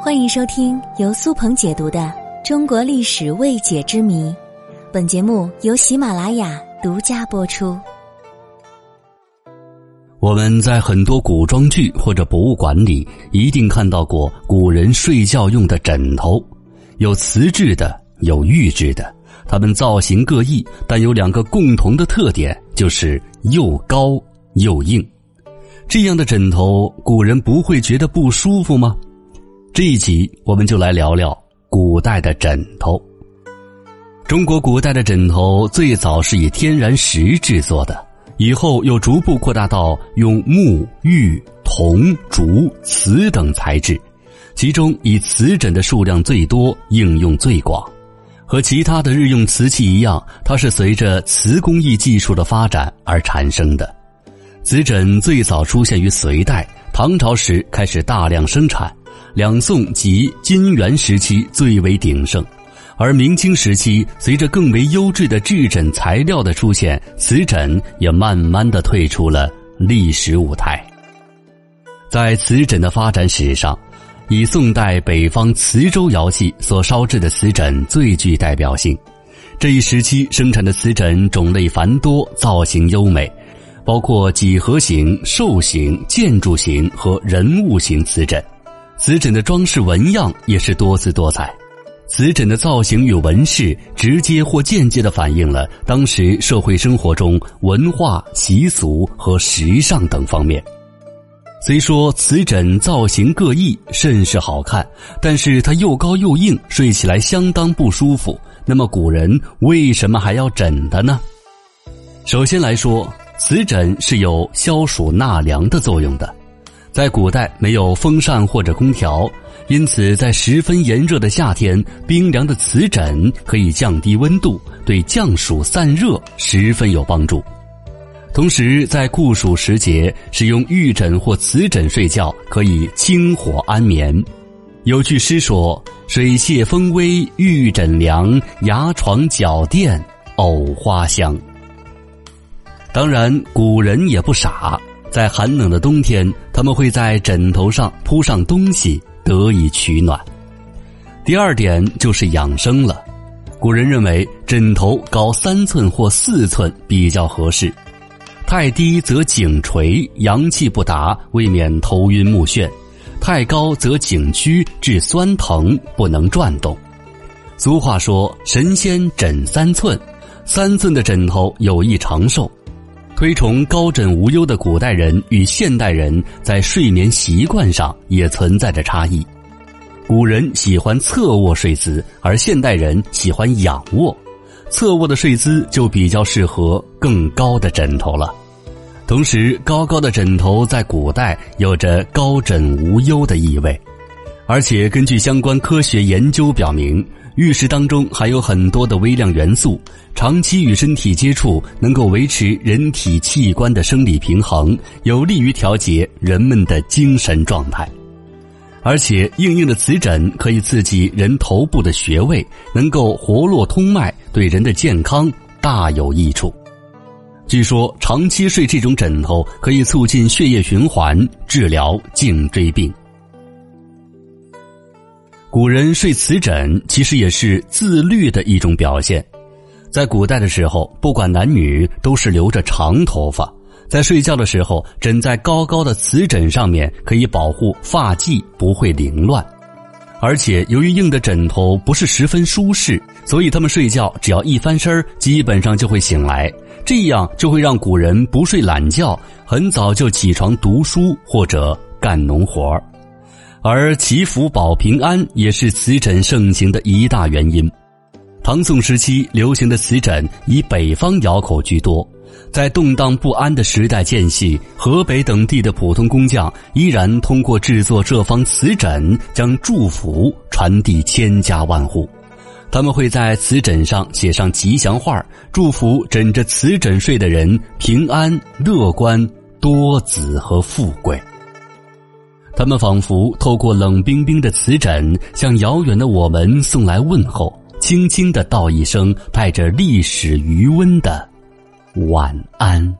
欢迎收听由苏鹏解读的《中国历史未解之谜》，本节目由喜马拉雅独家播出。我们在很多古装剧或者博物馆里，一定看到过古人睡觉用的枕头，有瓷质的，有玉质的，它们造型各异，但有两个共同的特点，就是又高又硬。这样的枕头，古人不会觉得不舒服吗？这一集我们就来聊聊古代的枕头。中国古代的枕头最早是以天然石制作的，以后又逐步扩大到用木、玉、铜、竹、瓷等材质，其中以瓷枕的数量最多，应用最广。和其他的日用瓷器一样，它是随着瓷工艺技术的发展而产生的。瓷枕最早出现于隋代，唐朝时开始大量生产。两宋及金元时期最为鼎盛，而明清时期随着更为优质的制枕材料的出现，瓷枕也慢慢的退出了历史舞台。在瓷枕的发展史上，以宋代北方磁州窑系所烧制的瓷枕最具代表性。这一时期生产的瓷枕种类繁多，造型优美，包括几何形、兽形、建筑形和人物形瓷枕。瓷枕的装饰纹样也是多姿多彩，瓷枕的造型与纹饰直接或间接的反映了当时社会生活中文化习俗和时尚等方面。虽说瓷枕造型各异，甚是好看，但是它又高又硬，睡起来相当不舒服。那么古人为什么还要枕的呢？首先来说，瓷枕是有消暑纳凉的作用的。在古代没有风扇或者空调，因此在十分炎热的夏天，冰凉的瓷枕可以降低温度，对降暑散热十分有帮助。同时，在酷暑时节，使用玉枕或瓷枕睡觉可以清火安眠。有句诗说：“水榭风微玉枕凉，牙床脚垫藕花香。”当然，古人也不傻。在寒冷的冬天，他们会在枕头上铺上东西，得以取暖。第二点就是养生了。古人认为枕头高三寸或四寸比较合适，太低则颈垂，阳气不达，未免头晕目眩；太高则颈屈，致酸疼，不能转动。俗话说：“神仙枕三寸，三寸的枕头有益长寿。”推崇高枕无忧的古代人与现代人在睡眠习惯上也存在着差异。古人喜欢侧卧睡姿，而现代人喜欢仰卧。侧卧的睡姿就比较适合更高的枕头了。同时，高高的枕头在古代有着高枕无忧的意味，而且根据相关科学研究表明。玉石当中含有很多的微量元素，长期与身体接触能够维持人体器官的生理平衡，有利于调节人们的精神状态。而且，硬硬的瓷枕可以刺激人头部的穴位，能够活络通脉，对人的健康大有益处。据说，长期睡这种枕头可以促进血液循环，治疗颈椎病。古人睡瓷枕，其实也是自律的一种表现。在古代的时候，不管男女，都是留着长头发。在睡觉的时候，枕在高高的瓷枕上面，可以保护发髻不会凌乱。而且，由于硬的枕头不是十分舒适，所以他们睡觉只要一翻身基本上就会醒来。这样就会让古人不睡懒觉，很早就起床读书或者干农活儿。而祈福保平安也是瓷枕盛行的一大原因。唐宋时期流行的瓷枕以北方窑口居多，在动荡不安的时代间隙，河北等地的普通工匠依然通过制作这方瓷枕，将祝福传递千家万户。他们会在瓷枕上写上吉祥话，祝福枕着瓷枕睡的人平安、乐观、多子和富贵。他们仿佛透过冷冰冰的瓷枕，向遥远的我们送来问候，轻轻的道一声带着历史余温的晚安。